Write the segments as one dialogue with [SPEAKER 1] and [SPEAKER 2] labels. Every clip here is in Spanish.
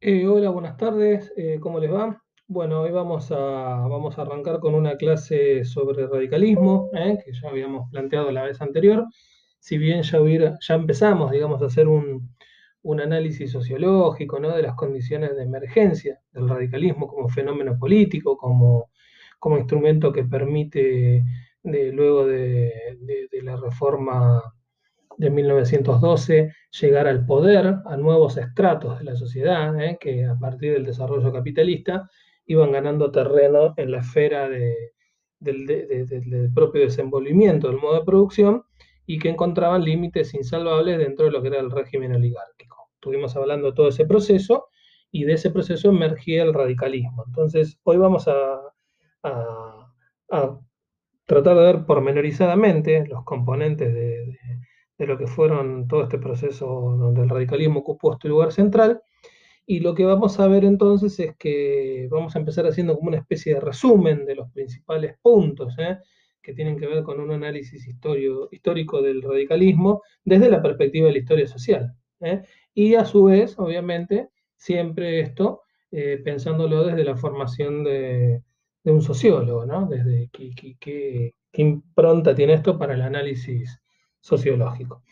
[SPEAKER 1] Eh, hola, buenas tardes, eh, ¿cómo les va? Bueno, hoy vamos a, vamos a arrancar con una clase sobre radicalismo, eh, que ya habíamos planteado la vez anterior. Si bien ya, ya empezamos, digamos, a hacer un, un análisis sociológico ¿no? de las condiciones de emergencia del radicalismo como fenómeno político, como, como instrumento que permite, luego de la reforma de 1912 llegar al poder, a nuevos estratos de la sociedad, ¿eh? que a partir del desarrollo capitalista iban ganando terreno en la esfera de, del, propio desenvolvimiento del modo de producción y que encontraban límites insalvables dentro de lo que era el régimen oligárquico. Estuvimos hablando de todo ese proceso y de ese proceso emergía el radicalismo. Entonces, hoy vamos a, tratar de ver pormenorizadamente los componentes de lo que fueron todo este proceso donde el radicalismo ocupó este lugar central. Y lo que vamos a ver entonces es que vamos a empezar haciendo como una especie de resumen de los principales puntos ¿eh? que tienen que ver con un análisis histórico del radicalismo desde la perspectiva de la historia social. ¿eh? Y a su vez, obviamente, siempre esto eh, pensándolo desde la formación de, un sociólogo, ¿no? desde qué impronta tiene esto para el análisis sociológico.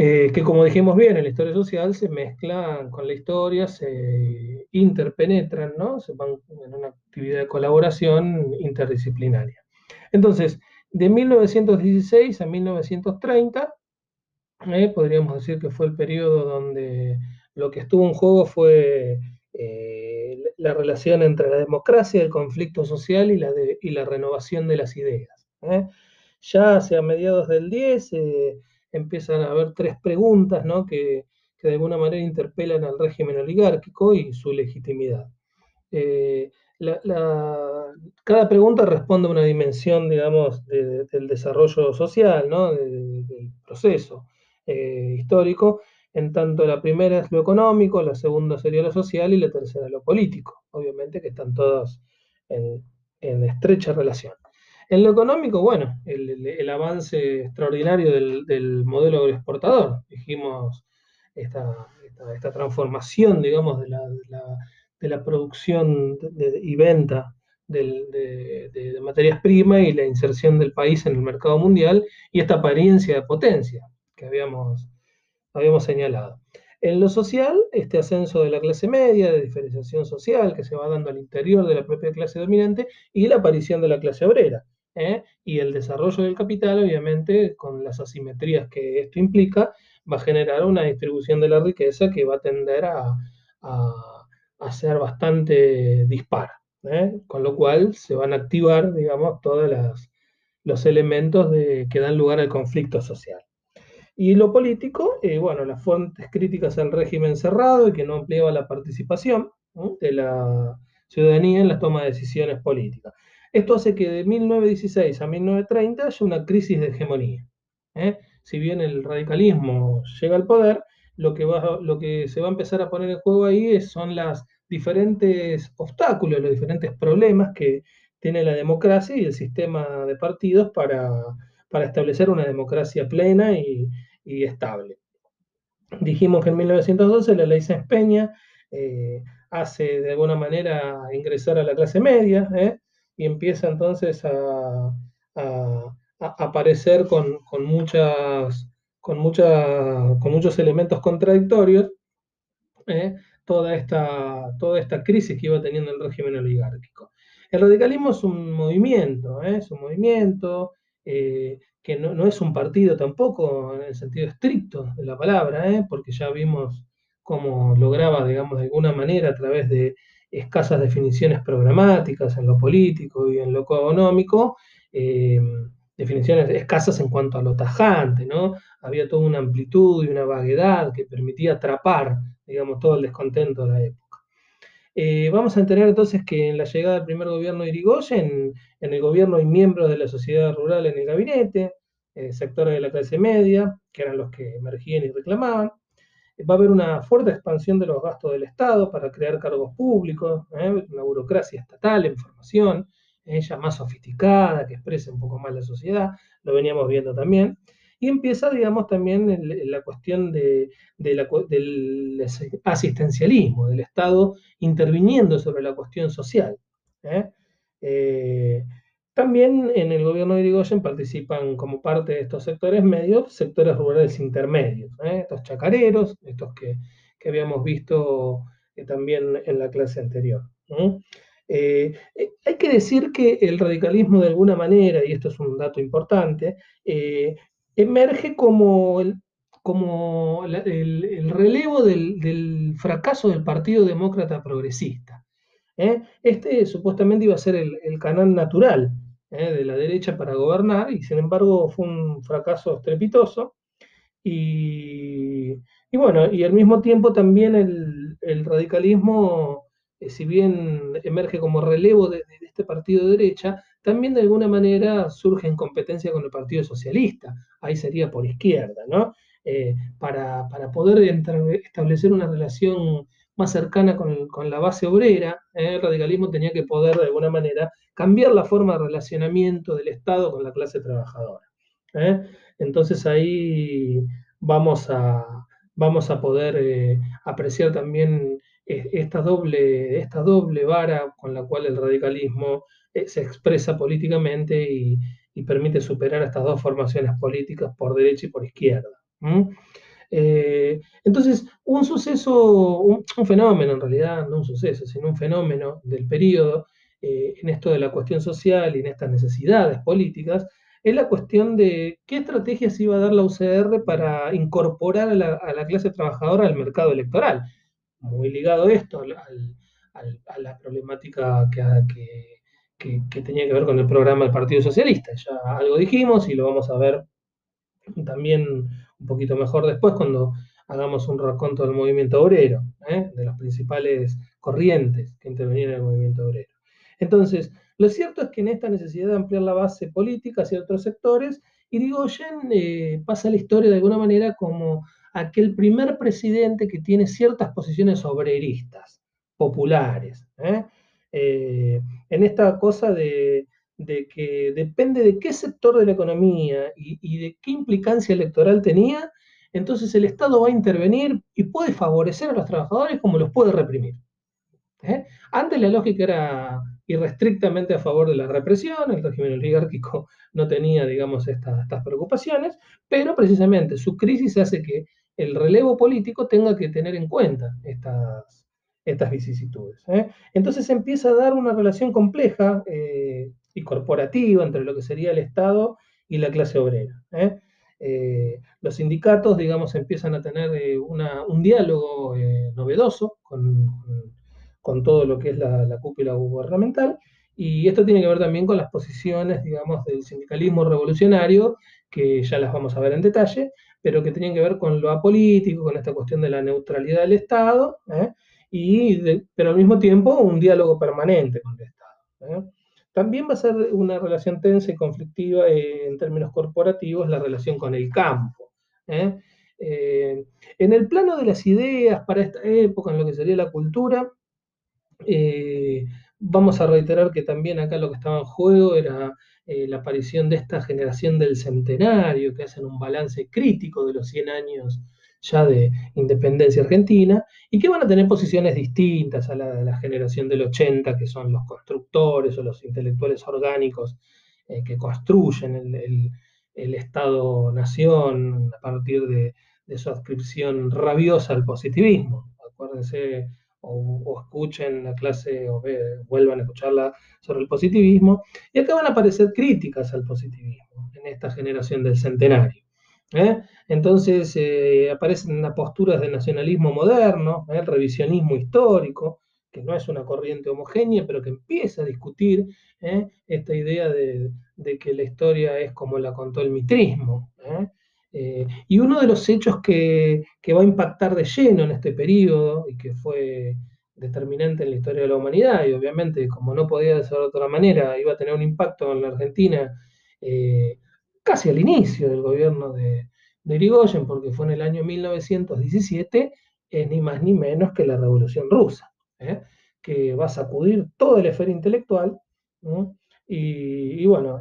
[SPEAKER 1] Eh, que como dijimos bien, en la historia social se mezclan con la historia, se interpenetran, ¿no? Se van en una actividad de colaboración interdisciplinaria. Entonces, de 1916 a 1930, eh, podríamos decir que fue el periodo donde lo que estuvo en juego fue eh, la relación entre la democracia, el conflicto social y la, y la renovación de las ideas. Ya hacia mediados del 10 eh, empiezan a haber tres preguntas ¿no? que, de alguna manera interpelan al régimen oligárquico y su legitimidad. Eh, cada pregunta responde a una dimensión, digamos, del desarrollo social, ¿no? del proceso eh, histórico, en tanto la primera es lo económico, la segunda sería lo social y la tercera lo político, obviamente que están todas en estrecha relación. En lo económico, bueno, el, avance extraordinario del, modelo agroexportador. Dijimos esta, transformación, digamos, de la, producción y venta de, materias primas y la inserción del país en el mercado mundial y esta apariencia de potencia que habíamos señalado. En lo social, este ascenso de la clase media, de diferenciación social que se va dando al interior de la propia clase dominante y la aparición de la clase obrera, ¿eh? y el desarrollo del capital, obviamente, con las asimetrías que esto implica, va a generar una distribución de la riqueza que va a tender a, a, ser bastante dispara, ¿eh? con lo cual se van a activar, digamos, todos los elementos que dan lugar al conflicto social. Y lo político, eh, bueno, las fuentes críticas al régimen cerrado y que no ampliaba la participación de la ciudadanía en la toma de decisiones políticas. Esto hace que de 1916 a 1930 haya una crisis de hegemonía. ¿eh? Si bien el radicalismo llega al poder, lo que, se va a empezar a poner en juego ahí son los diferentes obstáculos, los diferentes problemas que tiene la democracia y el sistema de partidos para, establecer una democracia plena y, estable. Dijimos que en 1912 la ley empeña, eh, hace de alguna manera ingresar a la clase media, ¿eh? Y empieza entonces a, aparecer con, muchas, con, con muchos elementos contradictorios ¿eh? toda, esta, toda esta crisis que iba teniendo el régimen oligárquico. El radicalismo es un movimiento, ¿eh? es un movimiento eh, que no, es un partido tampoco en el sentido estricto de la palabra, porque ya vimos cómo lograba, digamos, de alguna manera a través de escasas definiciones programáticas en lo político y en lo económico, eh, definiciones escasas en cuanto a lo tajante, ¿no? Había toda una amplitud y una vaguedad que permitía atrapar, digamos, todo el descontento de la época. Eh, vamos a entender entonces que en la llegada del primer gobierno de Irigoyen, en el gobierno hay miembros de la sociedad rural en el gabinete, eh, sectores de la clase media, que eran los que emergían y reclamaban, Va a haber una fuerte expansión de los gastos del Estado para crear cargos públicos, ¿eh? una burocracia estatal en formación, ella más sofisticada, que expresa un poco más la sociedad, lo veníamos viendo también. y empieza, digamos, también la cuestión de, del asistencialismo, del Estado interviniendo sobre la cuestión social. ¿eh? Eh, también en el gobierno de Irigoyen participan como parte de estos sectores medios, sectores rurales intermedios, ¿eh? estos chacareros, estos que, habíamos visto también en la clase anterior. Eh, eh, hay que decir que el radicalismo de alguna manera, y esto es un dato importante, eh, emerge como el, como el, relevo del, fracaso del Partido Demócrata Progresista. Este supuestamente iba a ser el, canal natural de la derecha para gobernar y sin embargo fue un fracaso estrepitoso. Y, bueno, y al mismo tiempo también el radicalismo eh, si bien emerge como relevo de, este partido de derecha, también de alguna manera surge en competencia con el Partido Socialista, ahí sería por izquierda, ¿no? Eh, para, poder establecer una relación más cercana con, la base obrera, ¿eh? el radicalismo tenía que poder de alguna manera cambiar la forma de relacionamiento del Estado con la clase trabajadora. Entonces ahí vamos a, vamos a poder apreciar también esta doble, esta doble vara con la cual el radicalismo eh, se expresa políticamente y, permite superar estas dos formaciones políticas por derecha y por izquierda. Eh, entonces, un suceso, un, fenómeno en realidad, no un suceso, sino un fenómeno del periodo eh, en esto de la cuestión social y en estas necesidades políticas, es la cuestión de qué estrategias iba a dar la UCR para incorporar a la clase trabajadora al mercado electoral muy ligado esto a la problemática que, tenía que ver con el programa del Partido Socialista. Ya algo dijimos y lo vamos a ver también un poquito mejor después cuando hagamos un raconto del movimiento obrero, ¿eh? de las principales corrientes que intervenían en el movimiento obrero. Entonces, lo cierto es que en esta necesidad de ampliar la base política hacia otros sectores, Irigoyen eh, pasa la historia de alguna manera como aquel primer presidente que tiene ciertas posiciones obreristas, populares. Eh, en esta cosa de, que depende de qué sector de la economía y, de qué implicancia electoral tenía, entonces el Estado va a intervenir y puede favorecer a los trabajadores como los puede reprimir. ¿eh? Antes la lógica era irrestrictamente a favor de la represión, el régimen oligárquico no tenía, digamos, estas preocupaciones, pero precisamente su crisis hace que el relevo político tenga que tener en cuenta estas, estas vicisitudes. ¿eh? Entonces empieza a dar una relación compleja eh, y corporativa entre lo que sería el Estado y la clase obrera. ¿eh? los sindicatos, digamos, empiezan a tener un diálogo novedoso con, todo lo que es la, la cúpula gubernamental, y esto tiene que ver también con las posiciones, digamos, del sindicalismo revolucionario, que ya las vamos a ver en detalle, pero que tenían que ver con lo apolítico, con esta cuestión de la neutralidad del Estado, ¿eh? y pero al mismo tiempo un diálogo permanente con el Estado. ¿Eh? También va a ser una relación tensa y conflictiva en términos corporativos la relación con el campo. ¿eh? en el plano de las ideas para esta época, en lo que sería la cultura, vamos a reiterar que también acá lo que estaba en juego era eh, la aparición de esta generación del centenario, que hacen un balance crítico de los 100 años ya de independencia argentina, y que van a tener posiciones distintas a la de la generación del 80, que son los constructores o los intelectuales orgánicos eh, que construyen el, Estado-nación a partir de, de su adscripción rabiosa al positivismo. Acuérdense o, escuchen la clase o vuelvan a escucharla sobre el positivismo. Y acá van a aparecer críticas al positivismo en esta generación del centenario. ¿Eh? Entonces eh, aparecen posturas de nacionalismo moderno, el ¿eh? revisionismo histórico, que no es una corriente homogénea, pero que empieza a discutir esta idea de, que la historia es como la contó el mitrismo. Eh, y uno de los hechos que, va a impactar de lleno en este periodo y que fue determinante en la historia de la humanidad, y obviamente, como no podía ser de otra manera, iba a tener un impacto en la Argentina eh, casi al inicio del gobierno de, de Irigoyen, porque fue en el año 1917, es ni más ni menos que la Revolución Rusa, ¿eh? que va a sacudir toda la esfera intelectual, y, bueno,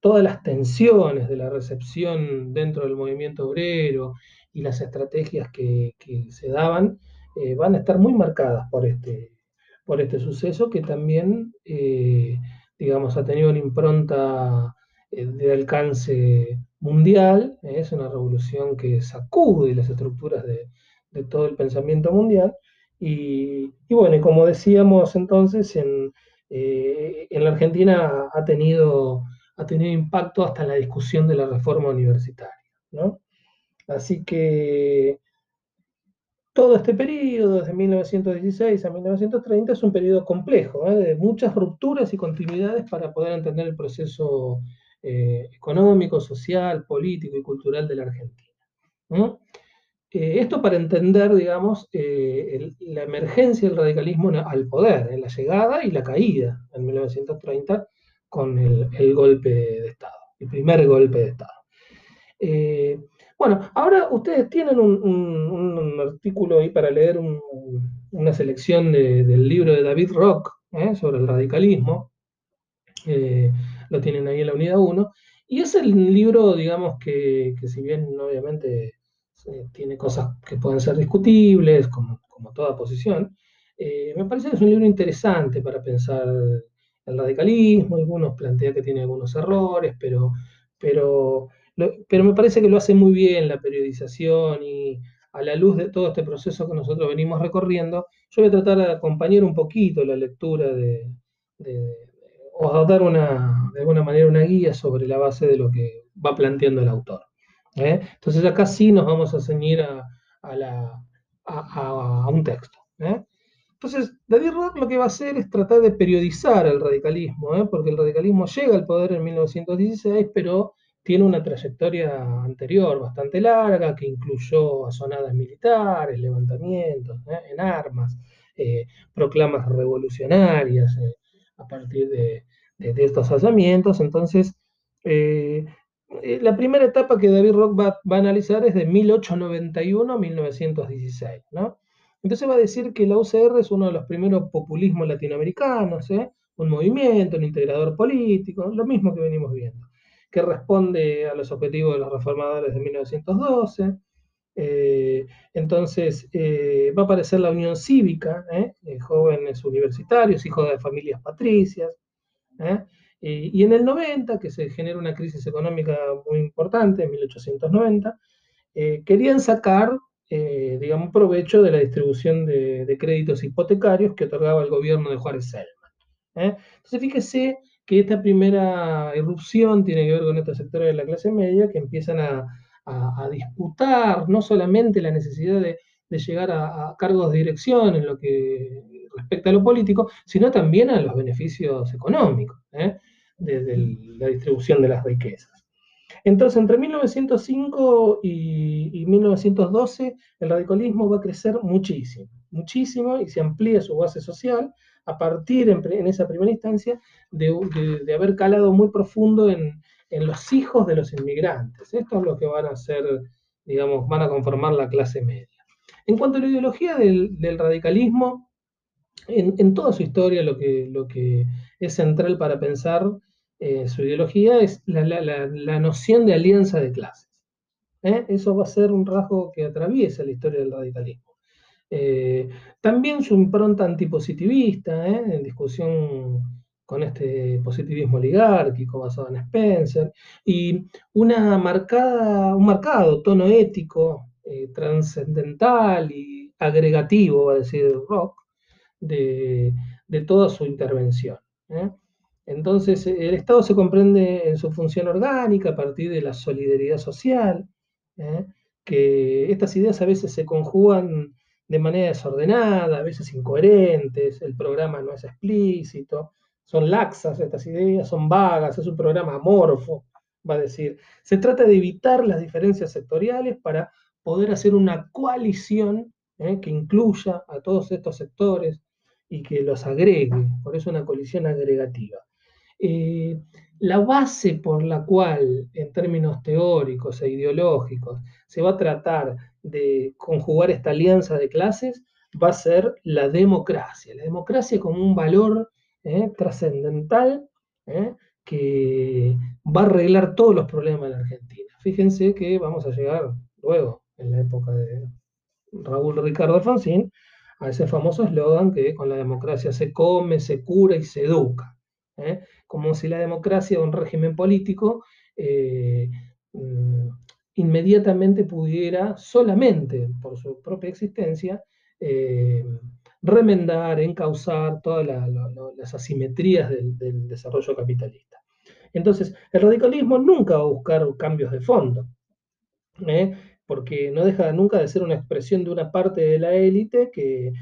[SPEAKER 1] todas las tensiones de la recepción dentro del movimiento obrero y las estrategias que, se daban eh, van a estar muy marcadas por este, por este suceso que también, eh, digamos, ha tenido una impronta eh, de alcance mundial, es una revolución que sacude las estructuras de, todo el pensamiento mundial. Y, bueno, como decíamos entonces, en, en la Argentina ha tenido ha tenido impacto hasta la discusión de la reforma universitaria. ¿no? Así que todo este periodo, desde 1916 a 1930, es un periodo complejo, ¿eh? de muchas rupturas y continuidades para poder entender el proceso eh, económico, social, político y cultural de la Argentina. Eh, esto para entender, digamos, la emergencia del radicalismo al poder, en la llegada y la caída en 1930 con el, golpe de Estado, el primer golpe de Estado. Eh, bueno, ahora ustedes tienen un, artículo ahí para leer una selección del libro de David Rock ¿eh? sobre el radicalismo. Eh, lo tienen ahí en la unidad 1. Y es el libro, digamos, que, si bien obviamente tiene cosas que pueden ser discutibles, como, como toda posición, me parece que es un libro interesante para pensar el radicalismo, algunos plantean que tiene algunos errores, pero, pero, pero me parece que lo hace muy bien la periodización y a la luz de todo este proceso que nosotros venimos recorriendo, yo voy a tratar de acompañar un poquito la lectura de, o dar una, de alguna manera una guía sobre la base de lo que va planteando el autor. ¿eh? Entonces acá sí nos vamos a ceñir a, a, un texto. ¿eh? Entonces, David Rock lo que va a hacer es tratar de periodizar el radicalismo, ¿eh? porque el radicalismo llega al poder en 1916, pero tiene una trayectoria anterior bastante larga que incluyó asonadas militares, levantamientos en armas, proclamas revolucionarias a partir de, estos alzamientos. Entonces, la primera etapa que David Rock va, va, a analizar es de 1891 a 1916, ¿no? Entonces va a decir que la UCR es uno de los primeros populismos latinoamericanos, ¿eh? un movimiento, un integrador político, lo mismo que venimos viendo, que responde a los objetivos de los reformadores de 1912. Eh, entonces eh, va a aparecer la Unión Cívica, jóvenes universitarios, hijos de familias patricias. y en el 90, que se genera una crisis económica muy importante, en 1890, querían sacar eh, digamos, provecho de la distribución de, créditos hipotecarios que otorgaba el gobierno de Juárez Selman. ¿eh? Entonces, fíjese que esta primera irrupción tiene que ver con estos sectores de la clase media que empiezan a, disputar no solamente la necesidad de, llegar a, cargos de dirección en lo que respecta a lo político, sino también a los beneficios económicos ¿eh? de la distribución de las riquezas. Entonces, entre 1905 y, 1912, el radicalismo va a crecer muchísimo, muchísimo, y se amplía su base social a partir, en, esa primera instancia, de, haber calado muy profundo en, los hijos de los inmigrantes. Esto es lo que van a ser, digamos, van a conformar la clase media. En cuanto a la ideología del, radicalismo, en, toda su historia lo que, lo que es central para pensar eh, su ideología es la, noción de alianza de clases. ¿eh? Eso va a ser un rasgo que atraviesa la historia del radicalismo. Eh, también su impronta antipositivista, en discusión con este positivismo oligárquico basado en Spencer, y una marcada, un marcado tono ético, trascendental y agregativo, va a decir Rock, de, de toda su intervención. Entonces, el Estado se comprende en su función orgánica a partir de la solidaridad social, ¿eh? que estas ideas a veces se conjugan de manera desordenada, a veces incoherentes, el programa no es explícito, son laxas estas ideas, son vagas, es un programa amorfo, va a decir. Se trata de evitar las diferencias sectoriales para poder hacer una coalición ¿eh? que incluya a todos estos sectores y que los agregue, por eso una coalición agregativa. Eh, la base por la cual, en términos teóricos e ideológicos, se va a tratar de conjugar esta alianza de clases va a ser la democracia. La democracia como un valor eh, trascendental, eh, que va a arreglar todos los problemas de la Argentina. Fíjense que vamos a llegar luego, en la época de Raúl Ricardo Alfonsín, a ese famoso eslogan que con la democracia se come, se cura y se educa. ¿eh? Como si la democracia o un régimen político mm, inmediatamente pudiera, solamente por su propia existencia, remendar, encauzar todas las asimetrías del, desarrollo capitalista. Entonces, el radicalismo nunca va a buscar cambios de fondo, porque no deja nunca de ser una expresión de una parte de la élite que,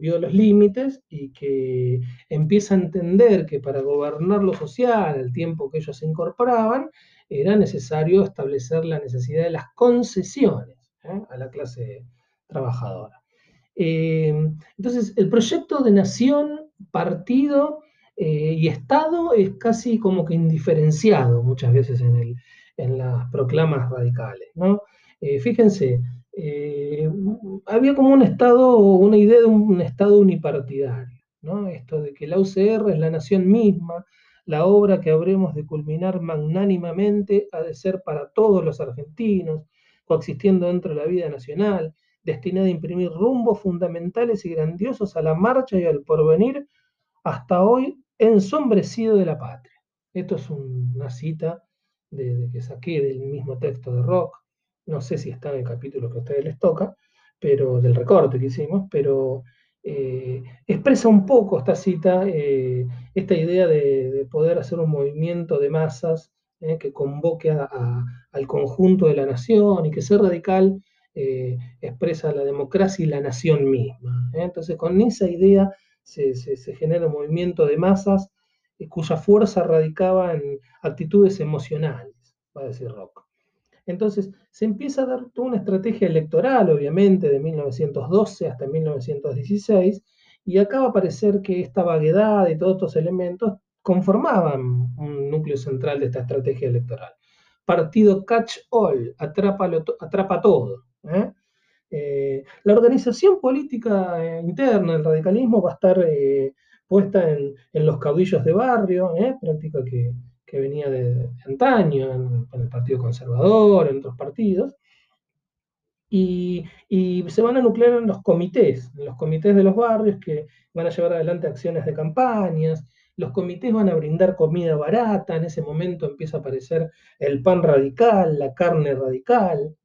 [SPEAKER 1] vio los límites y que empieza a entender que para gobernar lo social, al tiempo que ellos se incorporaban, era necesario establecer la necesidad de las concesiones ¿eh? a la clase trabajadora. Eh, entonces, el proyecto de nación, partido eh, y Estado es casi como que indiferenciado muchas veces en, en las proclamas radicales. ¿no? Eh, fíjense, había como un Estado, una idea de un Estado unipartidario, ¿no? Esto de que la UCR es la nación misma, la obra que habremos de culminar magnánimamente ha de ser para todos los argentinos, coexistiendo dentro de la vida nacional, destinada a imprimir rumbos fundamentales y grandiosos a la marcha y al porvenir hasta hoy ensombrecido de la patria. Esto es una cita que saqué del mismo texto de Rock, no sé si está en el capítulo que a ustedes les toca, pero del recorte que hicimos, pero eh, expresa un poco esta cita, eh, esta idea de, poder hacer un movimiento de masas eh, que convoque al conjunto de la nación y que ser radical expresa la democracia y la nación misma. Entonces, con esa idea se, genera un movimiento de masas cuya fuerza radicaba en actitudes emocionales, va a decir Rock. Entonces, se empieza a dar toda una estrategia electoral, obviamente, de 1912 hasta 1916, y acá va a parecer que esta vaguedad y todos estos elementos conformaban un núcleo central de esta estrategia electoral. Partido catch all, atrapa todo. ¿Eh? Eh, la organización política eh, interna del radicalismo va a estar puesta en, los caudillos de barrio, práctica que, venía de, antaño, en, el Partido Conservador, en otros partidos, y, se van a nuclear en los comités, en los comités de los barrios que van a llevar adelante acciones de campañas, los comités van a brindar comida barata, en ese momento empieza a aparecer el pan radical, la carne radical.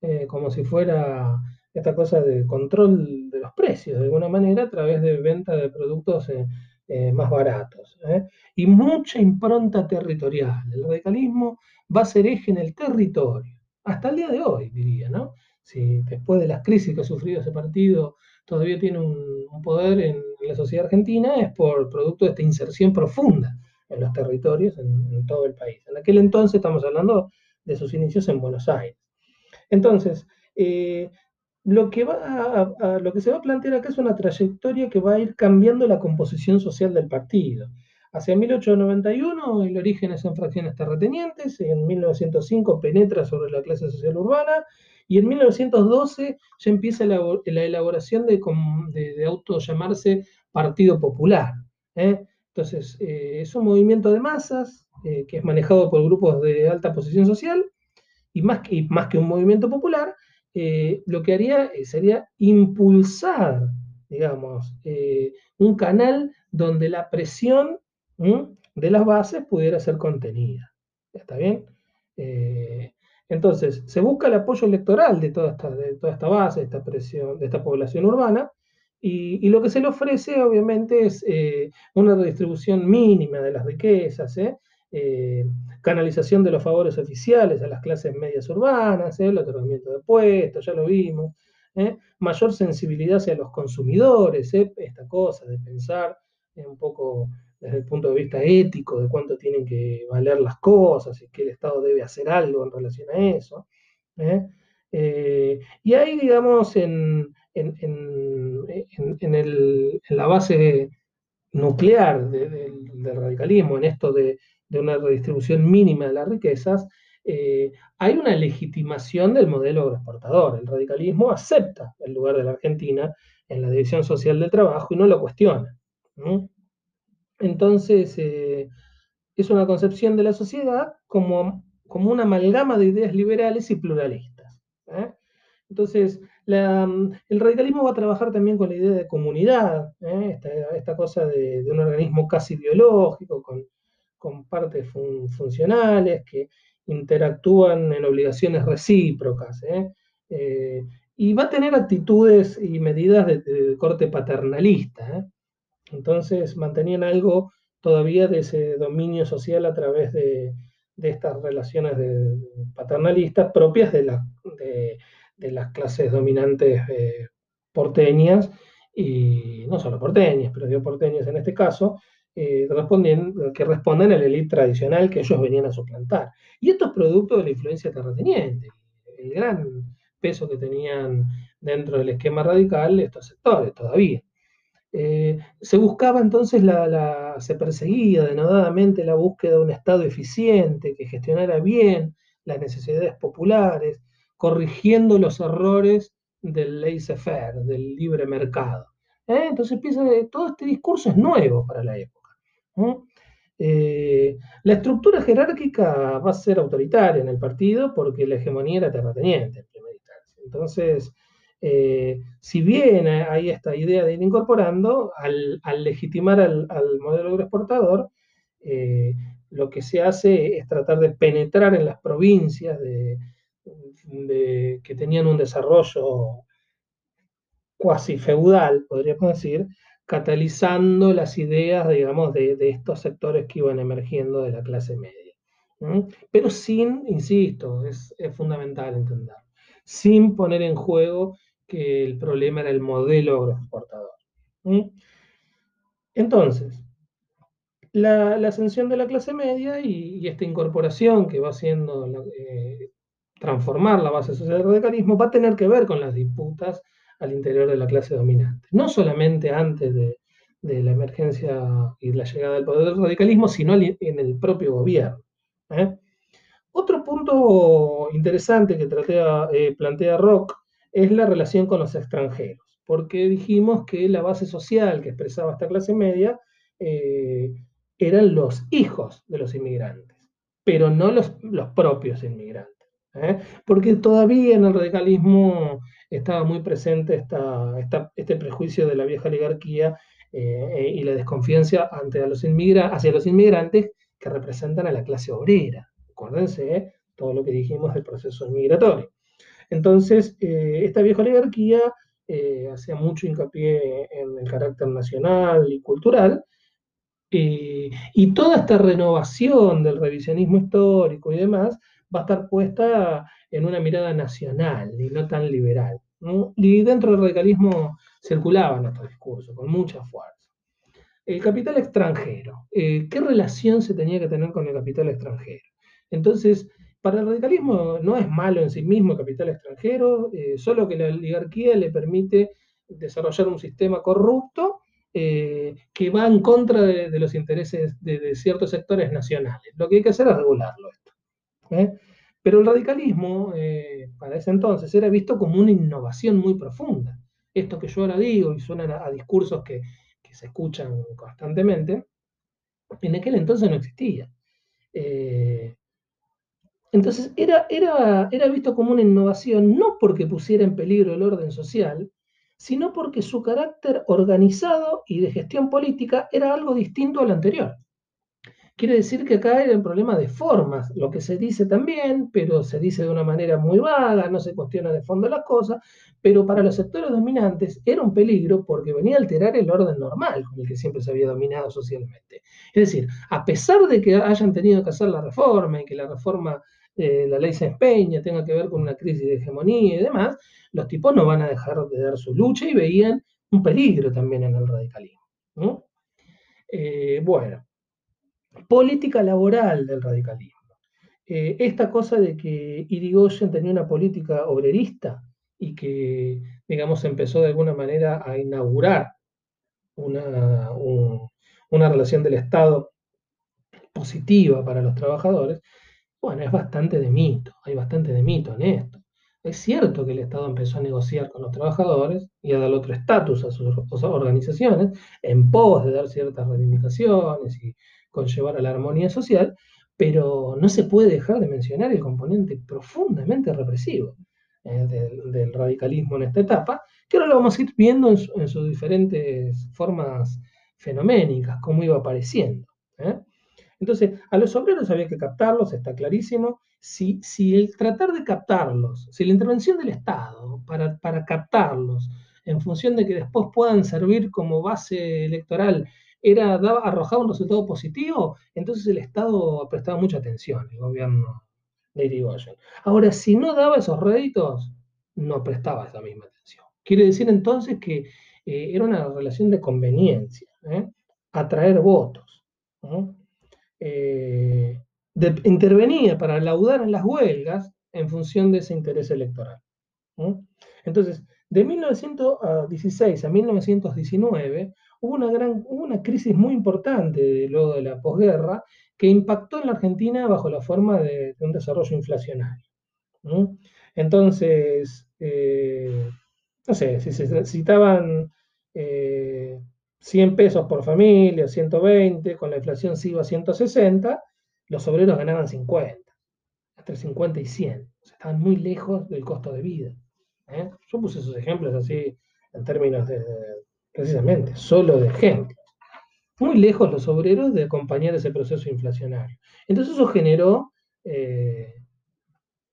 [SPEAKER 1] Eh, como si fuera esta cosa de control de los precios, de alguna manera, a través de venta de productos eh, eh, más baratos. ¿eh? Y mucha impronta territorial. El radicalismo va a ser eje en el territorio, hasta el día de hoy, diría, ¿no? Si después de las crisis que ha sufrido ese partido todavía tiene un, poder en, la sociedad argentina, es por producto de esta inserción profunda en los territorios, en, todo el país. En aquel entonces estamos hablando de sus inicios en Buenos Aires. Entonces, eh, lo que, se va a plantear acá es una trayectoria que va a ir cambiando la composición social del partido. Hacia 1891 el origen es en fracciones terratenientes, en 1905 penetra sobre la clase social urbana y en 1912 ya empieza la, elaboración de, de, auto llamarse Partido Popular. ¿eh? Entonces eh, es un movimiento de masas que es manejado por grupos de alta posición social y más que, un movimiento popular, eh, lo que haría eh, sería impulsar, digamos, eh, un canal donde la presión de las bases pudiera ser contenida. ¿Está bien? entonces, se busca el apoyo electoral de toda esta, de toda esta base, de esta presión, de esta población urbana, y, lo que se le ofrece, obviamente, es una redistribución mínima de las riquezas, eh, canalización de los favores oficiales a las clases medias urbanas, ¿eh? el otorgamiento de puestos, ya lo vimos, ¿eh? mayor sensibilidad hacia los consumidores, esta cosa de pensar un poco desde el punto de vista ético de cuánto tienen que valer las cosas y que el Estado debe hacer algo en relación a eso. y ahí, digamos, en, la base nuclear del radicalismo, en esto de de una redistribución mínima de las riquezas, eh, hay una legitimación del modelo agroexportador. El radicalismo acepta el lugar de la Argentina en la división social del trabajo y no lo cuestiona. Entonces, eh, es una concepción de la sociedad como, como una amalgama de ideas liberales y pluralistas. ¿eh? Entonces, el radicalismo va a trabajar también con la idea de comunidad, ¿eh? esta, cosa de, un organismo casi biológico, con, partes funcionales que interactúan en obligaciones recíprocas. ¿eh? Eh, y va a tener actitudes y medidas de, corte paternalista. Entonces, mantenían algo todavía de ese dominio social a través de, estas relaciones paternalistas propias de, de las clases dominantes eh, porteñas, y no solo porteñas, pero digo porteñas en este caso, eh, que responden a la élite tradicional que ellos venían a suplantar. Y esto es producto de la influencia terrateniente, el gran peso que tenían dentro del esquema radical estos sectores todavía. Eh, se buscaba entonces, la, se perseguía denodadamente la búsqueda de un Estado eficiente que gestionara bien las necesidades populares, corrigiendo los errores del laissez-faire, del libre mercado. ¿eh? Entonces piensa que todo este discurso es nuevo para la época. Eh, la estructura jerárquica va a ser autoritaria en el partido porque la hegemonía era terrateniente en primera instancia. Entonces, eh, si bien hay esta idea de ir incorporando, al, legitimar al, modelo agroexportador, lo que se hace es tratar de penetrar en las provincias de, que tenían un desarrollo cuasi feudal, podríamos decir, catalizando las ideas, digamos, de, estos sectores que iban emergiendo de la clase media. Pero sin, insisto, es, fundamental entender, sin poner en juego que el problema era el modelo agroexportador. Entonces, la, ascensión de la clase media y, esta incorporación que va haciendo eh, transformar la base social del radicalismo va a tener que ver con las disputas al interior de la clase dominante. No solamente antes de, la emergencia y la llegada del poder del radicalismo, sino en el propio gobierno. ¿eh? Otro punto interesante que eh, plantea Rock es la relación con los extranjeros, porque dijimos que la base social que expresaba esta clase media eh, eran los hijos de los inmigrantes, pero no los propios inmigrantes. porque todavía en el radicalismo estaba muy presente esta, este prejuicio de la vieja oligarquía eh, y la desconfianza hacia los inmigrantes que representan a la clase obrera. Acuérdense ¿eh? todo lo que dijimos del proceso inmigratorio. Entonces, esta vieja oligarquía hacía mucho hincapié en el carácter nacional y cultural, y toda esta renovación del revisionismo histórico y demás va a estar puesta en una mirada nacional y no tan liberal. Y dentro del radicalismo circulaba nuestro discurso con mucha fuerza. El capital extranjero. Eh, ¿Qué relación se tenía que tener con el capital extranjero? Entonces, para el radicalismo no es malo en sí mismo el capital extranjero, eh, solo que la oligarquía le permite desarrollar un sistema corrupto eh, que va en contra de, los intereses de, de, ciertos sectores nacionales. Lo que hay que hacer es regularlo esto. ¿Eh? Pero el radicalismo, eh, para ese entonces, era visto como una innovación muy profunda. Esto que yo ahora digo y suenan a, discursos que, se escuchan constantemente, en aquel entonces no existía. Eh, entonces era, era, era visto como una innovación no porque pusiera en peligro el orden social, sino porque su carácter organizado y de gestión política era algo distinto al anterior. Quiere decir que acá hay un problema de formas, lo que se dice también, pero se dice de una manera muy vaga, no se cuestiona de fondo las cosas, pero para los sectores dominantes era un peligro porque venía a alterar el orden normal con el que siempre se había dominado socialmente. Es decir, a pesar de que hayan tenido que hacer la reforma y que la reforma, eh, la ley se empeña, tenga que ver con una crisis de hegemonía y demás, los tipos no van a dejar de dar su lucha y veían un peligro también en el radicalismo. Eh, bueno, política laboral del radicalismo. Eh, esta cosa de que Irigoyen tenía una política obrerista y que, digamos, empezó de alguna manera a inaugurar una, una relación del Estado positiva para los trabajadores, bueno, es bastante de mito, hay bastante de mito en esto. Es cierto que el Estado empezó a negociar con los trabajadores y a dar otro estatus a sus organizaciones en pos de dar ciertas reivindicaciones y conllevar a la armonía social, pero no se puede dejar de mencionar el componente profundamente represivo eh, del, radicalismo en esta etapa, que ahora lo vamos a ir viendo en, sus diferentes formas fenoménicas, cómo iba apareciendo. ¿eh? Entonces, a los obreros había que captarlos, está clarísimo. Si, si, el tratar de captarlos, si la intervención del Estado para, para captarlos, en función de que después puedan servir como base electoral, era, arrojaba un resultado positivo, entonces el Estado prestaba mucha atención, el gobierno de Irigoyen. Ahora, si no daba esos réditos, no prestaba esa misma atención. Quiere decir entonces que eh, era una relación de conveniencia, ¿eh? atraer votos. Eh, intervenía para laudar en las huelgas en función de ese interés electoral. Entonces, de 1916 a 1919 hubo una, gran, una crisis muy importante luego de la posguerra que impactó en la Argentina bajo la forma de, un desarrollo inflacionario. Entonces, eh, no sé, si se citaban 100 eh, pesos por familia, 120, con la inflación se iba a 160, los obreros ganaban 50, entre 50 y 100. estaban muy lejos del costo de vida. ¿eh? Yo puse esos ejemplos así en términos de, precisamente, solo de ejemplos. Muy lejos los obreros de acompañar ese proceso inflacionario. Entonces eso generó eh,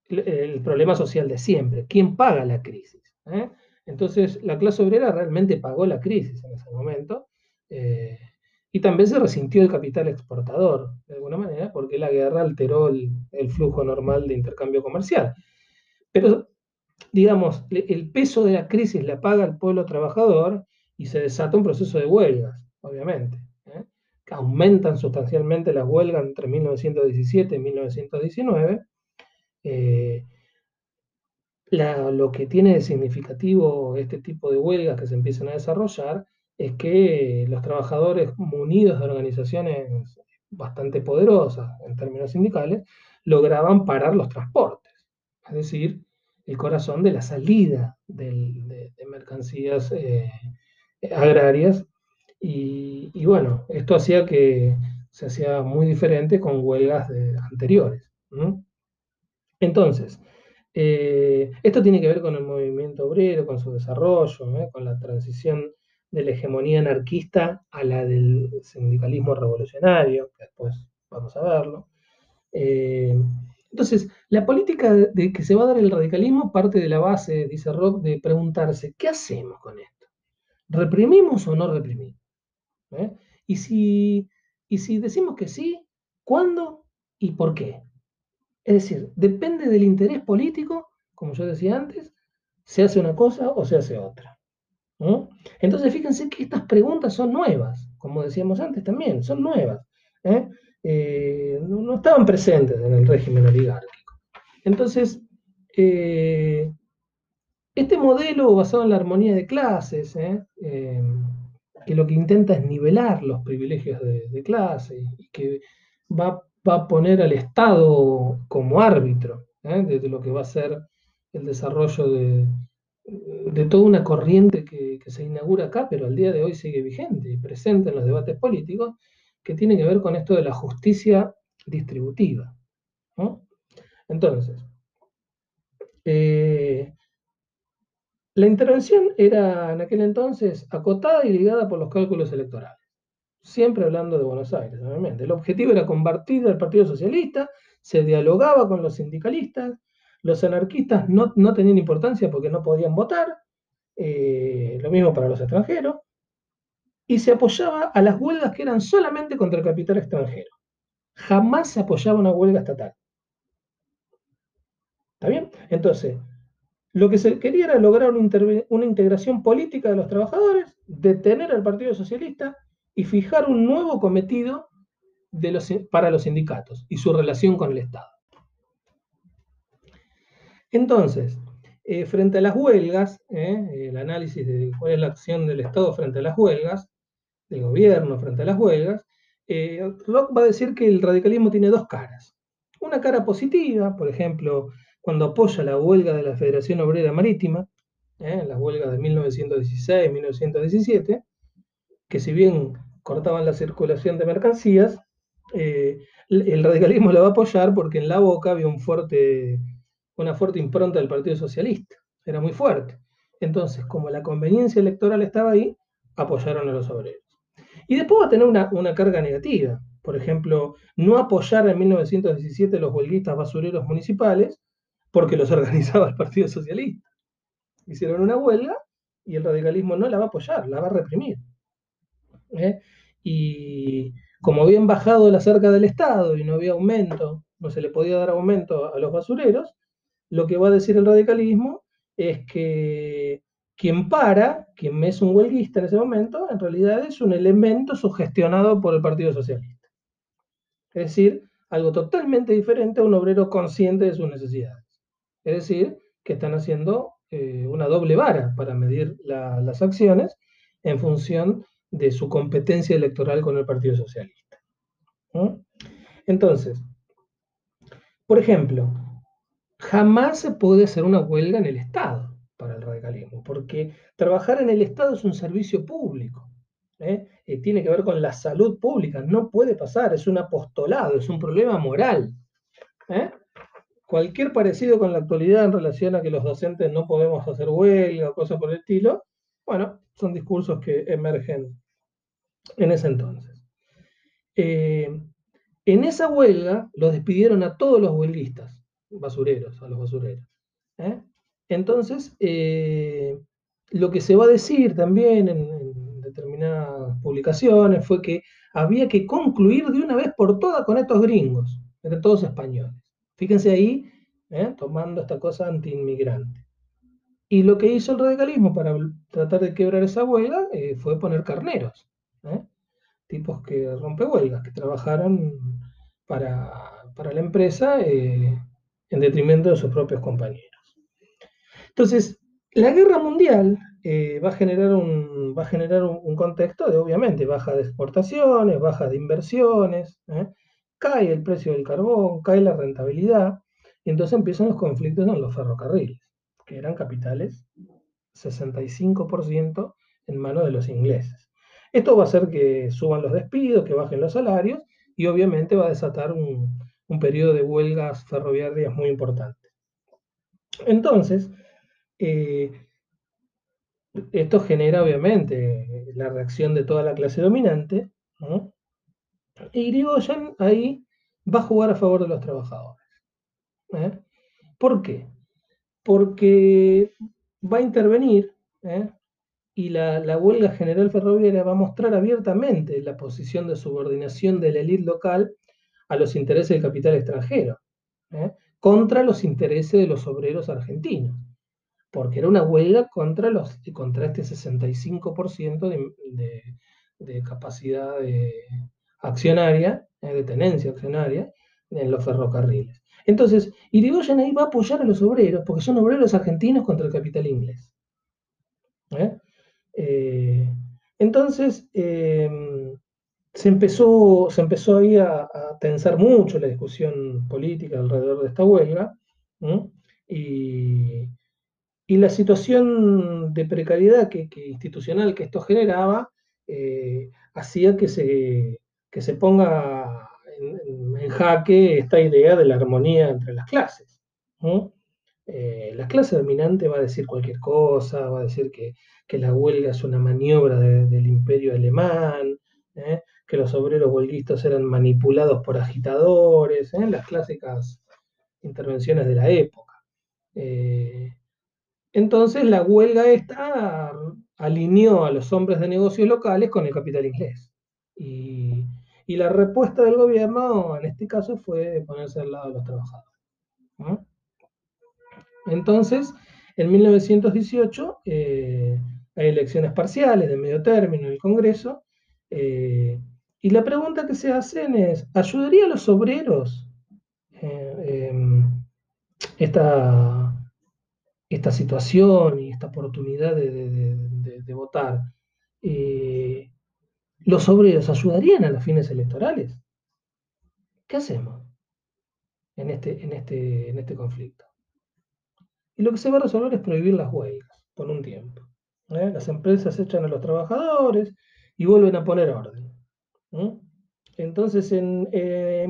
[SPEAKER 1] el, problema social de siempre. ¿Quién paga la crisis? ¿Eh? Entonces la clase obrera realmente pagó la crisis en ese momento. y también se resintió el capital exportador, de alguna manera, porque la guerra alteró el, el flujo normal de intercambio comercial. Pero digamos, el peso de la crisis la paga el pueblo trabajador y se desata un proceso de huelgas, obviamente, ¿eh? que aumentan sustancialmente las huelgas entre 1917 y 1919. Eh, lo que tiene de significativo este tipo de huelgas que se empiezan a desarrollar es que los trabajadores munidos de organizaciones bastante poderosas en términos sindicales lograban parar los transportes, es decir, el corazón de la salida de, mercancías eh, agrarias. Y, bueno, esto hacía que se hacía muy diferente con huelgas anteriores. Entonces, eh, esto tiene que ver con el movimiento obrero, con su desarrollo, ¿eh? con la transición de la hegemonía anarquista a la del sindicalismo revolucionario, después vamos a verlo. Entonces, la política de que se va a dar el radicalismo parte de la base, dice Rock, de preguntarse, ¿qué hacemos con esto? ¿Reprimimos o no reprimimos? ¿Eh? Y, si, y si decimos que sí, ¿cuándo y por qué? Es decir, depende del interés político, como yo decía antes, se hace una cosa o se hace otra. Entonces, fíjense que estas preguntas son nuevas, como decíamos antes también, son nuevas. ¿eh? Eh, no, estaban presentes en el régimen oligárquico. Entonces, este modelo basado en la armonía de clases, ¿eh? que lo que intenta es nivelar los privilegios de, clase y que va, a poner al Estado como árbitro de, lo que va a ser el desarrollo de, toda una corriente que, que, se inaugura acá, pero al día de hoy sigue vigente y presente en los debates políticos, que tiene que ver con esto de la justicia distributiva. Entonces, eh, la intervención era en aquel entonces acotada y ligada por los cálculos electorales. Siempre hablando de Buenos Aires, obviamente. El objetivo era combatir al Partido Socialista, se dialogaba con los sindicalistas, los anarquistas no, tenían importancia porque no podían votar, eh, lo mismo para los extranjeros, y se apoyaba a las huelgas que eran solamente contra el capital extranjero. Jamás se apoyaba una huelga estatal. ¿Está bien? Entonces, lo que se quería era lograr una, integración política de los trabajadores, detener al Partido Socialista y fijar un nuevo cometido para los sindicatos y su relación con el Estado. Entonces, eh, frente a las huelgas, eh, el análisis de cuál es la acción del Estado frente a las huelgas, del gobierno frente a las huelgas, eh, va a decir que el radicalismo tiene dos caras. Una cara positiva, por ejemplo, cuando apoya la huelga de la Federación Obrera Marítima, eh, la huelga de 1916-1917, que si bien cortaban la circulación de mercancías, eh, el radicalismo la va a apoyar porque en la boca había una fuerte impronta del Partido Socialista, era muy fuerte. Entonces, como la conveniencia electoral estaba ahí, apoyaron a los obreros. Y después va a tener una, una carga negativa. Por ejemplo, no apoyar en 1917 los huelguistas basureros municipales porque los organizaba el Partido Socialista. Hicieron una huelga y el radicalismo no la va a apoyar, la va a reprimir. ¿eh? Y como habían bajado la cerca del Estado y no había aumento, no se le podía dar aumento a los basureros, lo que va a decir el radicalismo es que quien para, quien es un huelguista en ese momento, en realidad es un elemento sugestionado por el Partido Socialista. Es decir, algo totalmente diferente a un obrero consciente de sus necesidades. Es decir, que están haciendo eh, una doble vara para medir las acciones en función de su competencia electoral con el Partido Socialista. Entonces, por ejemplo, jamás se puede hacer una huelga en el Estado para el radicalismo, porque trabajar en el Estado es un servicio público, ¿eh? Eh, tiene que ver con la salud pública, no puede pasar, es un apostolado, es un problema moral. ¿eh? Cualquier parecido con la actualidad en relación a que los docentes no podemos hacer huelga o cosas por el estilo, bueno, son discursos que emergen en ese entonces. Eh, en esa huelga los despidieron a todos los huelguistas, basureros, a los basureros. ¿eh? Entonces, eh, lo que se va a decir también en, determinadas publicaciones fue que había que concluir de una vez por todas con estos gringos, entre todos españoles. Fíjense ahí, tomando esta cosa anti-inmigrante. Y lo que hizo el radicalismo para tratar de quebrar esa huelga fue poner carneros. ¿eh? tipos que huelgas, que trabajaron para, la empresa eh, en detrimento de sus propios compañeros. Entonces, la guerra mundial eh, va a generar, un, va a generar un, contexto de, obviamente, baja de exportaciones, baja de inversiones, cae el precio del carbón, cae la rentabilidad, y entonces empiezan los conflictos en los ferrocarriles, que eran capitales 65% en manos de los ingleses. Esto va a hacer que suban los despidos, que bajen los salarios y obviamente va a desatar un, periodo de huelgas ferroviarias muy importante. Entonces, eh, esto genera obviamente la reacción de toda la clase dominante, y Grigoyan ahí va a jugar a favor de los trabajadores. ¿eh? ¿Por qué? Porque va a intervenir ¿eh? y la, huelga general ferroviaria va a mostrar abiertamente la posición de subordinación de la élite local a los intereses del capital extranjero, ¿eh? contra los intereses de los obreros argentinos, porque era una huelga contra, los, contra este 65% de, de, capacidad accionaria, ¿eh? de tenencia accionaria en los ferrocarriles. Entonces, Irigoyen ahí va a apoyar a los obreros, porque son obreros argentinos contra el capital inglés. ¿Eh? Eh, entonces, se, empezó, se empezó ahí a, tensar mucho la discusión política alrededor de esta huelga, y, la situación de precariedad que, institucional que esto generaba hacía que se, se ponga en, jaque esta idea de la armonía entre las clases. Eh, la clase dominante va a decir cualquier cosa, va a decir que, la huelga es una maniobra del imperio alemán, ¿eh? que los obreros huelguistas eran manipulados por agitadores, ¿eh? las clásicas intervenciones de la época. entonces la huelga esta alineó a los hombres de negocios locales con el capital inglés. Y, la respuesta del gobierno en este caso fue ponerse al lado de los trabajadores. Entonces, en 1918 eh, hay elecciones parciales de medio término en el Congreso, eh, y la pregunta que se hacen es, ¿ayudaría a los obreros eh, em, esta, esta, situación y esta oportunidad de, votar? ¿Los obreros ayudarían a los fines electorales? ¿Qué hacemos en este, en este, en este conflicto? Y lo que se va a resolver es prohibir las huelgas por un tiempo. ¿eh? Las empresas echan a los trabajadores y vuelven a poner orden. Entonces, en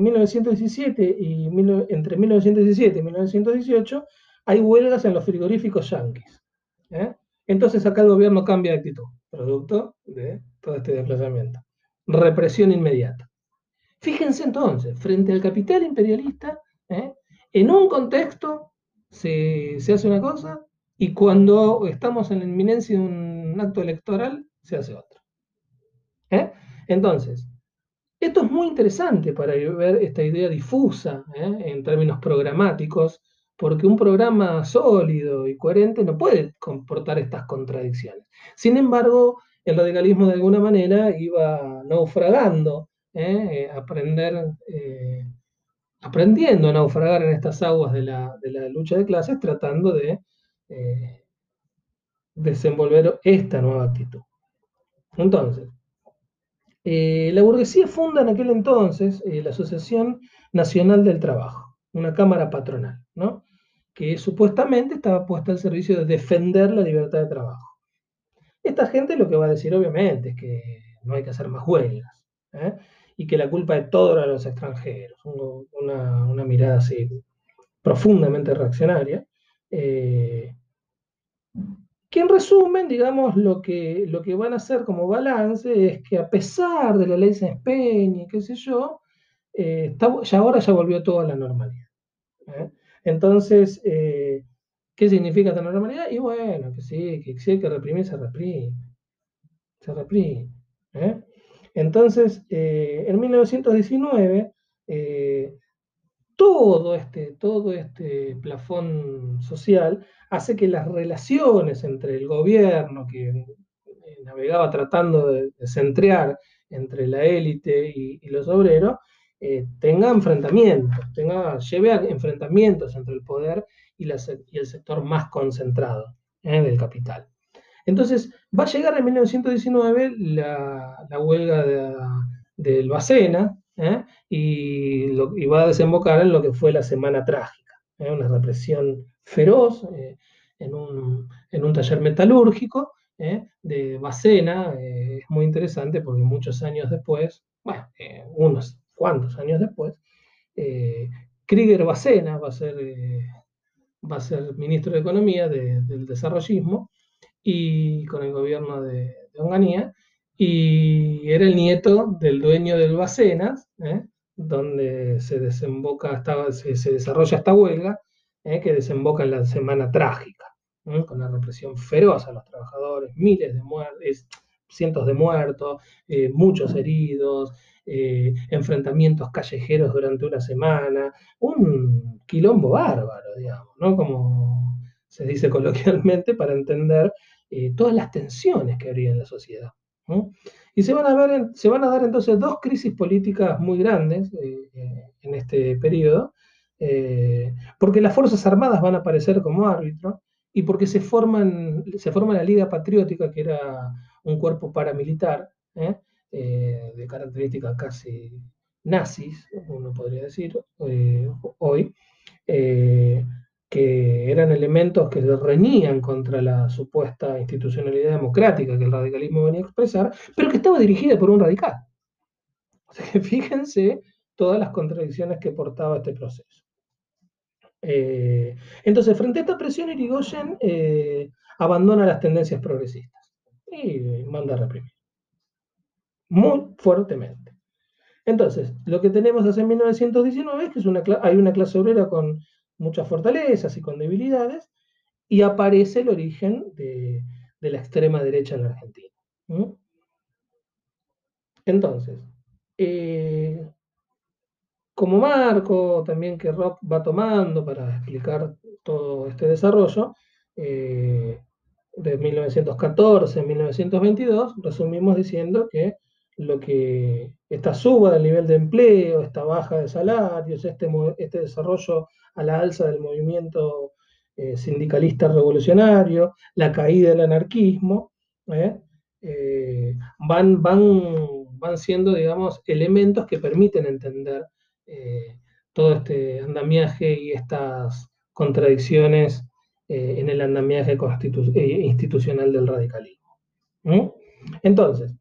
[SPEAKER 1] 1917 y entre 1917 y 1918 hay huelgas en los frigoríficos yanquis. Entonces acá el gobierno cambia de actitud, producto de todo este desplazamiento. Represión inmediata. Fíjense entonces, frente al capital imperialista, en un contexto se, hace una cosa y cuando estamos en la inminencia de un acto electoral se hace otra. ¿Eh? Entonces, esto es muy interesante para ver esta idea difusa ¿eh? en términos programáticos, porque un programa sólido y coherente no puede comportar estas contradicciones. Sin embargo, el radicalismo de alguna manera iba naufragando, ¿eh? aprender aprendiendo a naufragar en estas aguas de la, lucha de clases, tratando de eh, desenvolver esta nueva actitud. Entonces, eh, la burguesía funda en aquel entonces eh, la Asociación Nacional del Trabajo, una cámara patronal, ¿no? que supuestamente estaba puesta al servicio de defender la libertad de trabajo. Esta gente lo que va a decir obviamente es que no hay que hacer más huelgas y que la culpa de todo era de los extranjeros. Una, mirada así profundamente reaccionaria. Eh, que en resumen, digamos, lo que, lo que van a hacer como balance es que a pesar de la ley Senspeña y qué sé yo, eh, ya ahora ya volvió todo a la normalidad. ¿eh? Entonces, ¿qué significa esta normalidad? Y bueno, que sí, que si hay que reprimir, se reprime. Se reprime. Entonces, eh, en 1919, eh, todo, este, todo este plafón social hace que las relaciones entre el gobierno, que eh, navegaba tratando de, centrear entre la élite y, los obreros, tenga enfrentamientos, tenga, lleve a enfrentamientos entre el poder y, el sector más concentrado del capital. Entonces, va a llegar en 1919 la, huelga del Bacena ¿eh? y, va a desembocar en lo que fue la Semana Trágica, ¿eh? una represión feroz eh, en, un, taller metalúrgico de Bacena. es muy interesante porque muchos años después, bueno, unos cuantos años después, Krieger Bacena va a ser, va a ser ministro de Economía del desarrollismo y con el gobierno de, Onganía, y era el nieto del dueño del Bacenas, ¿eh? donde se desemboca, se, desarrolla esta huelga, ¿eh? que desemboca en la semana trágica, ¿eh? con la represión feroz a los trabajadores, miles de muertos, cientos de muertos, muchos heridos, enfrentamientos callejeros durante una semana, un quilombo bárbaro, digamos, ¿no? Como se dice coloquialmente, para entender eh, todas las tensiones que habría en la sociedad. Y se van, a ver, se van a dar entonces dos crisis políticas muy grandes eh, eh, en este periodo, porque las Fuerzas Armadas van a aparecer como árbitro y porque se, forman, se forma la Liga Patriótica, que era un cuerpo paramilitar, de características casi nazis, uno podría decir, hoy, que eran elementos que reñían contra la supuesta institucionalidad democrática que el radicalismo venía a expresar, pero que estaba dirigida por un radical. Fíjense todas las contradicciones que portaba este proceso. Eh, entonces, frente a esta presión, Irigoyen eh, abandona las tendencias progresistas y manda a reprimir. Muy fuertemente. Entonces, lo que tenemos hace 1919 es que es una, hay una clase obrera con muchas fortalezas y con debilidades, y aparece el origen de, la extrema derecha en la Argentina. Entonces, eh, como marco también que Rock va tomando para explicar todo este desarrollo, eh, de 1914 a 1922, resumimos diciendo que lo que esta suba del nivel de empleo, esta baja de salarios, este, este desarrollo a la alza del movimiento eh, sindicalista revolucionario, la caída del anarquismo, ¿eh? Eh, van, van, van siendo, digamos, elementos que permiten entender todo este andamiaje y estas contradicciones en el andamiaje institucional del radicalismo. Entonces,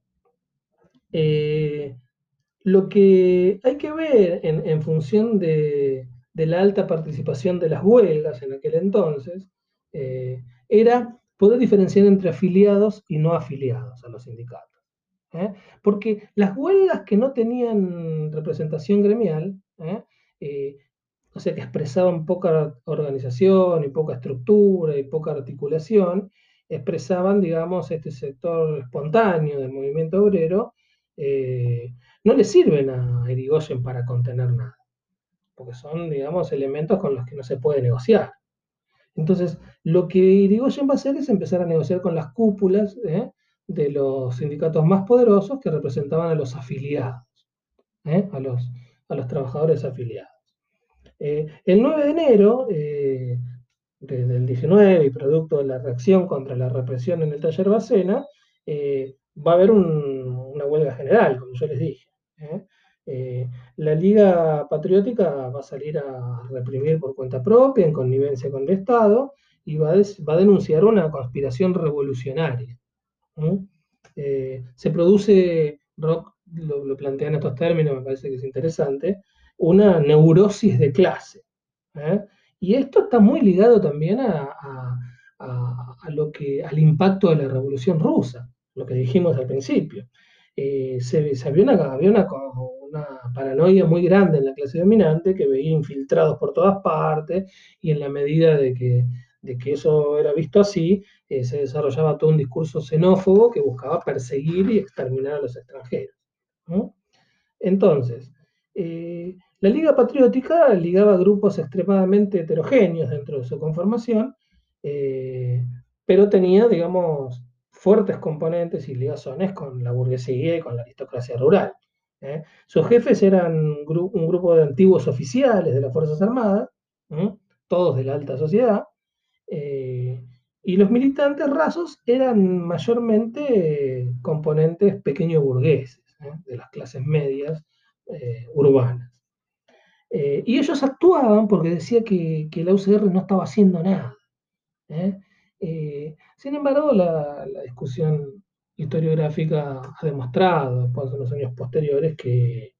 [SPEAKER 1] lo que hay que ver en, función de, la alta participación de las huelgas en aquel entonces, eh, era poder diferenciar entre afiliados y no afiliados a los sindicatos. ¿eh? Porque las huelgas que no tenían representación gremial, ¿eh? o sea, que expresaban poca organización y poca estructura y poca articulación, expresaban, digamos, este sector espontáneo del movimiento obrero, no le sirven a Irigoyen para contener nada, porque son, digamos, elementos con los que no se puede negociar. Entonces, lo que Irigoyen va a hacer es empezar a negociar con las cúpulas ¿eh? de los sindicatos más poderosos que representaban a los afiliados, ¿eh? a, los, a los trabajadores afiliados. Eh, el 9 de enero del 19 y producto de la reacción contra la represión en el taller Bacena, va a haber una huelga general, como yo les dije. ¿eh? Eh, la Liga Patriótica va a salir a reprimir por cuenta propia, en connivencia con el Estado, y va a, denunciar una conspiración revolucionaria. Eh, se produce, Rock lo, plantea en estos términos, me parece que es interesante, una neurosis de clase. Y esto está muy ligado también a, lo que, al impacto de la Revolución Rusa, lo que dijimos al principio. Eh, se, había, una, una, paranoia muy grande en la clase dominante que veía infiltrados por todas partes y en la medida de que, de que eso era visto así, eh, se desarrollaba todo un discurso xenófobo que buscaba perseguir y exterminar a los extranjeros. Entonces, eh, la Liga Patriótica ligaba grupos extremadamente heterogéneos dentro de su conformación, pero tenía, digamos, fuertes componentes y ligazones con la burguesía y con la aristocracia rural. ¿eh? Sus jefes eran un, grupo de antiguos oficiales de las Fuerzas Armadas, todos de la alta sociedad, eh, y los militantes rasos eran mayormente componentes pequeños burgueses, ¿eh? de las clases medias urbanas. y ellos actuaban porque decía que, que, la UCR no estaba haciendo nada. Eh, sin embargo, la, discusión historiográfica ha demostrado, después de los años posteriores, que,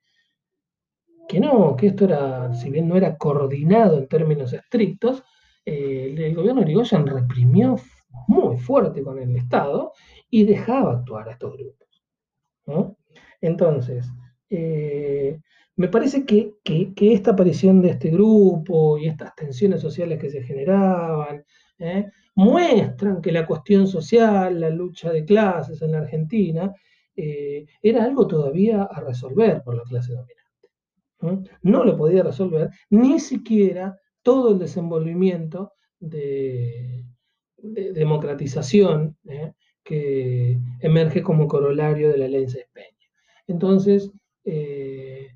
[SPEAKER 1] no, que esto era, si bien no era coordinado en términos estrictos, eh, el, gobierno de Irigoyen reprimió muy fuerte con el Estado y dejaba actuar a estos grupos. Entonces, eh, me parece que, esta aparición de este grupo y estas tensiones sociales que se generaban, muestran que la cuestión social, la lucha de clases en la Argentina, eh, era algo todavía a resolver por la clase dominante. No lo podía resolver ni siquiera todo el desenvolvimiento de, democratización ¿eh? que emerge como corolario de la ley de Peña. Entonces, eh,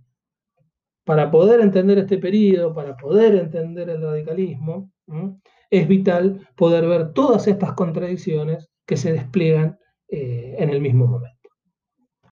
[SPEAKER 1] para poder entender este periodo, para poder entender el radicalismo, es vital poder ver todas estas contradicciones que se despliegan eh, en el mismo momento.